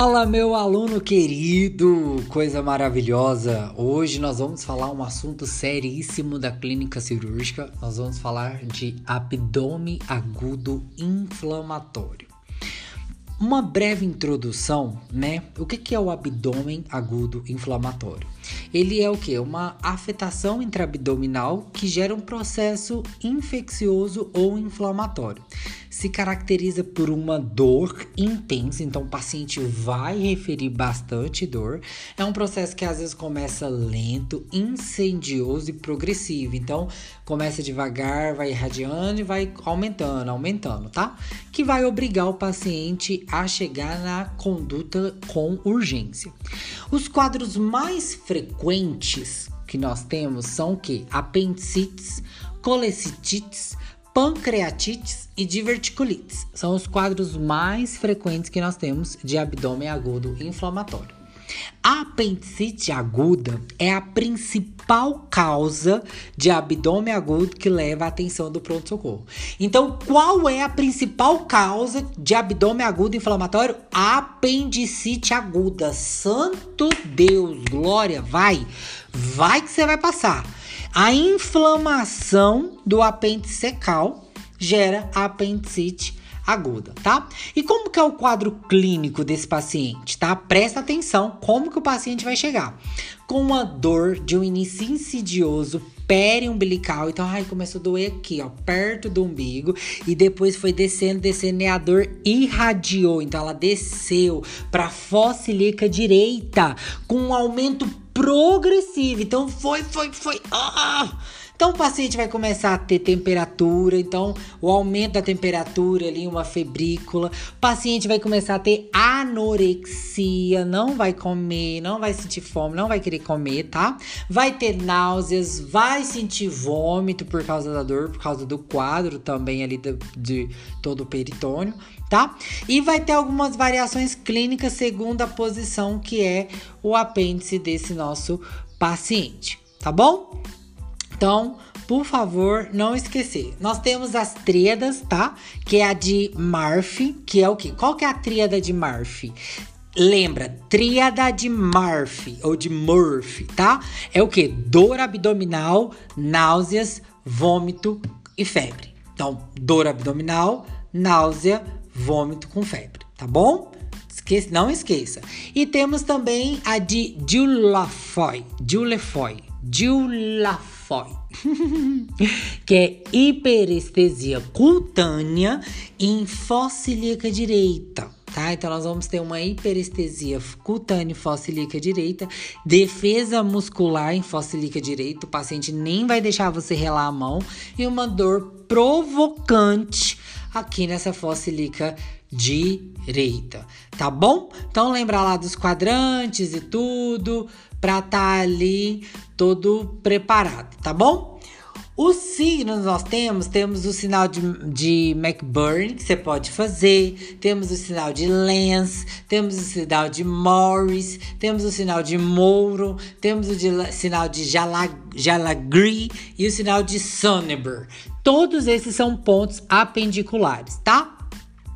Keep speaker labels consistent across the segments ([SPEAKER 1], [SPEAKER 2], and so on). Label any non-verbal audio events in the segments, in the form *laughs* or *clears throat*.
[SPEAKER 1] Fala, meu aluno querido, coisa maravilhosa. Hoje nós vamos falar um assunto seríssimo da clínica cirúrgica. Nós vamos falar de abdômen agudo inflamatório. Uma breve introdução, né? O que, que é o abdômen agudo inflamatório? Ele é o que? Uma afetação intraabdominal que gera um processo infeccioso ou inflamatório se caracteriza por uma dor intensa, então o paciente vai referir bastante dor. É um processo que às vezes começa lento, incendioso e progressivo. Então começa devagar, vai irradiando e vai aumentando, aumentando, tá? Que vai obrigar o paciente a chegar na conduta com urgência. Os quadros mais frequentes que nós temos são o que? Apendicites, colecitites, pancreatites e diverticulites. São os quadros mais frequentes que nós temos de abdômen agudo inflamatório. A apendicite aguda é a principal causa de abdômen agudo que leva à atenção do pronto-socorro. Então, qual é a principal causa de abdômen agudo inflamatório? A apendicite aguda. Santo Deus, glória, vai, vai que você vai passar. A inflamação do apêndice secal gera a apendicite aguda, tá? E como que é o quadro clínico desse paciente, tá? Presta atenção como que o paciente vai chegar. Com uma dor de um início insidioso periumbilical, então ai, começou a doer aqui, ó, perto do umbigo e depois foi descendo, descendo e a dor irradiou, então ela desceu para fossa ilíaca direita com um aumento progressivo. Então foi, foi, foi. Ah! Então o paciente vai começar a ter temperatura, então o aumento da temperatura ali, uma febrícula. O paciente vai começar a ter anorexia, não vai comer, não vai sentir fome, não vai querer comer, tá? Vai ter náuseas, vai sentir vômito por causa da dor, por causa do quadro também ali de, de todo o peritônio, tá? E vai ter algumas variações clínicas segundo a posição que é o apêndice desse nosso paciente, tá bom? Então, por favor, não esquecer. Nós temos as tríadas, tá? Que é a de Murphy, que é o quê? Qual que é a tríada de Murphy? Lembra, tríada de Murphy ou de Murphy, tá? É o que? Dor abdominal, náuseas, vômito e febre. Então, dor abdominal, náusea, vômito com febre, tá bom? Esqueça, não esqueça. E temos também a de Dulafoy, Dulafoy, Dulafoy *laughs* que é hiperestesia cutânea em fossa direita. Tá? Então, nós vamos ter uma hiperestesia cutânea fossa direita, defesa muscular em fossa direita, o paciente nem vai deixar você relar a mão, e uma dor provocante aqui nessa fossa direita, tá bom? Então, lembra lá dos quadrantes e tudo, para estar tá ali todo preparado, tá bom? Os signos nós temos, temos o sinal de, de McBurn, que você pode fazer, temos o sinal de Lens, temos o sinal de Morris, temos o sinal de Mouro, temos o de, sinal de Jalagri e o sinal de Sonneberg. Todos esses são pontos apendiculares, tá?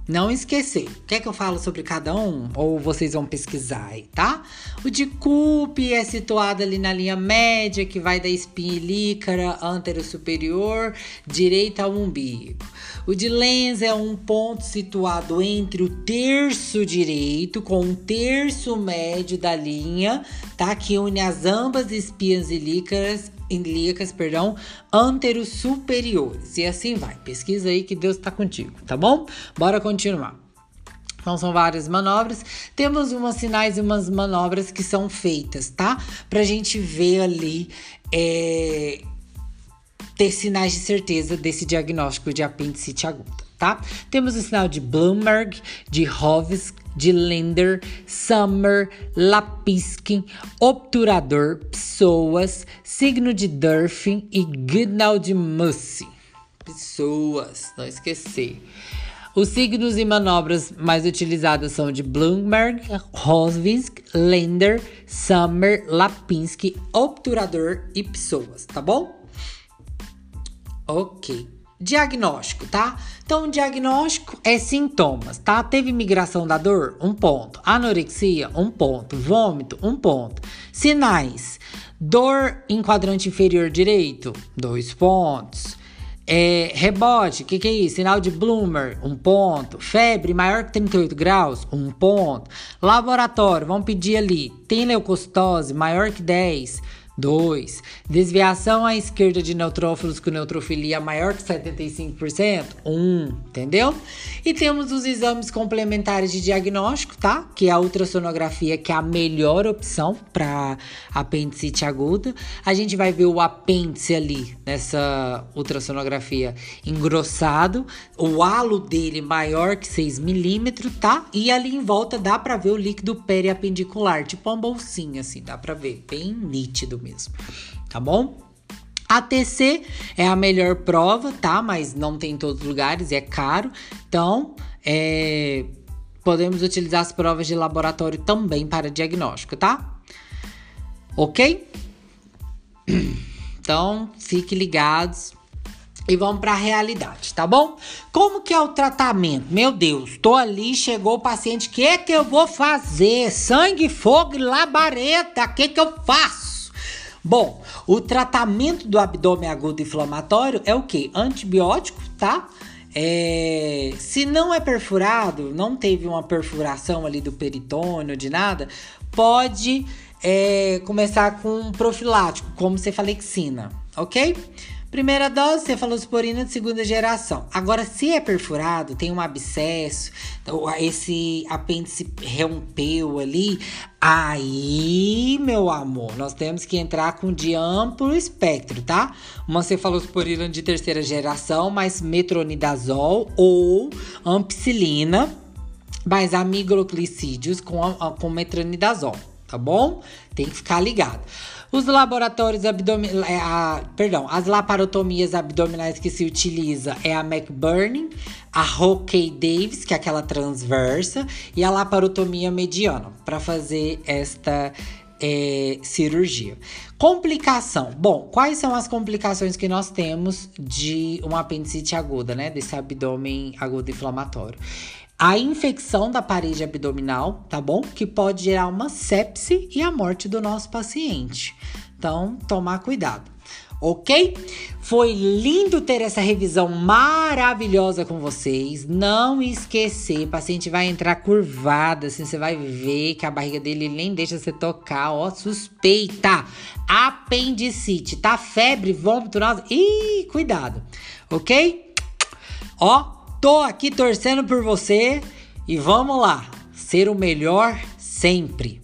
[SPEAKER 1] Não esquecer. Quer que eu falo sobre cada um? Ou vocês vão pesquisar aí, tá? O de Coupe é situado ali na linha média, que vai da espinha ilícara antero-superior, direita ao umbigo. O de Lenz é um ponto situado entre o terço direito com o terço médio da linha, tá? Que une as ambas espinhas ilícaras ilíacas, perdão, anteros superiores. E assim vai. Pesquisa aí que Deus está contigo, tá bom? Bora continuar. Então são várias manobras. Temos umas sinais e umas manobras que são feitas, tá? Pra gente ver ali é, ter sinais de certeza desse diagnóstico de apendicite aguda tá? Temos o sinal de Bloomberg, de Hovis, de Linder, Summer, Lapiskin, obturador, pessoas, signo de Durfin e Goodnow de Mussy. Pessoas, não esquecer. Os signos e manobras mais utilizadas são de Bloomberg, Rosvinsk, Lender, Summer, Lapinski, obturador e pessoas, tá bom? Ok. Diagnóstico, tá? Então, diagnóstico é sintomas, tá? Teve migração da dor? Um ponto. Anorexia? Um ponto. Vômito? Um ponto. Sinais: dor em quadrante inferior direito? Dois pontos. É, rebote, o que, que é isso? Sinal de Bloomer, um ponto. Febre maior que 38 graus, um ponto. Laboratório, vamos pedir ali. Tem leucocitose maior que 10 2. Desviação à esquerda de neutrófilos com neutrofilia maior que 75%? 1. Um, entendeu? E temos os exames complementares de diagnóstico, tá? Que é a ultrassonografia, que é a melhor opção para apendicite aguda. A gente vai ver o apêndice ali nessa ultrassonografia engrossado, o halo dele maior que 6 milímetros, tá? E ali em volta dá para ver o líquido periapendicular, tipo uma bolsinha assim, dá para ver, bem nítido mesmo, tá bom? A TC é a melhor prova, tá? Mas não tem em todos os lugares é caro. Então, é, podemos utilizar as provas de laboratório também para diagnóstico, tá? Ok? *clears throat* Então, fiquem ligados e vamos para a realidade, tá bom? Como que é o tratamento? Meu Deus, tô ali, chegou o paciente, o que é que eu vou fazer? Sangue, fogo labareda, o que que eu faço? Bom, o tratamento do abdômen agudo inflamatório é o que? Antibiótico, tá? É, se não é perfurado, não teve uma perfuração ali do peritônio, de nada, pode é, começar com um profilático, como cefalexina, ok? Primeira dose, cefalosporina de segunda geração. Agora, se é perfurado, tem um abscesso, então, esse apêndice rompeu ali, aí, meu amor, nós temos que entrar com de amplo espectro, tá? Uma cefalosporina de terceira geração, mais metronidazol ou ampicilina, mais amigdaloclicídios com, com metronidazol, tá bom? Tem que ficar ligado. Os laboratórios abdominais, é, perdão, as laparotomias abdominais que se utiliza é a McBurney, a Hockey Davis, que é aquela transversa, e a laparotomia mediana, para fazer esta é, cirurgia. Complicação. Bom, quais são as complicações que nós temos de uma apendicite aguda, né? Desse abdômen agudo inflamatório? A infecção da parede abdominal, tá bom? Que pode gerar uma sepse e a morte do nosso paciente. Então, tomar cuidado. Ok? Foi lindo ter essa revisão maravilhosa com vocês. Não esquecer, o paciente vai entrar curvada, assim, você vai ver que a barriga dele nem deixa você tocar, ó, suspeita. Apendicite, tá? Febre, vômito, náusea. Ih, cuidado. Ok? Ó, Tô aqui torcendo por você e vamos lá, ser o melhor sempre.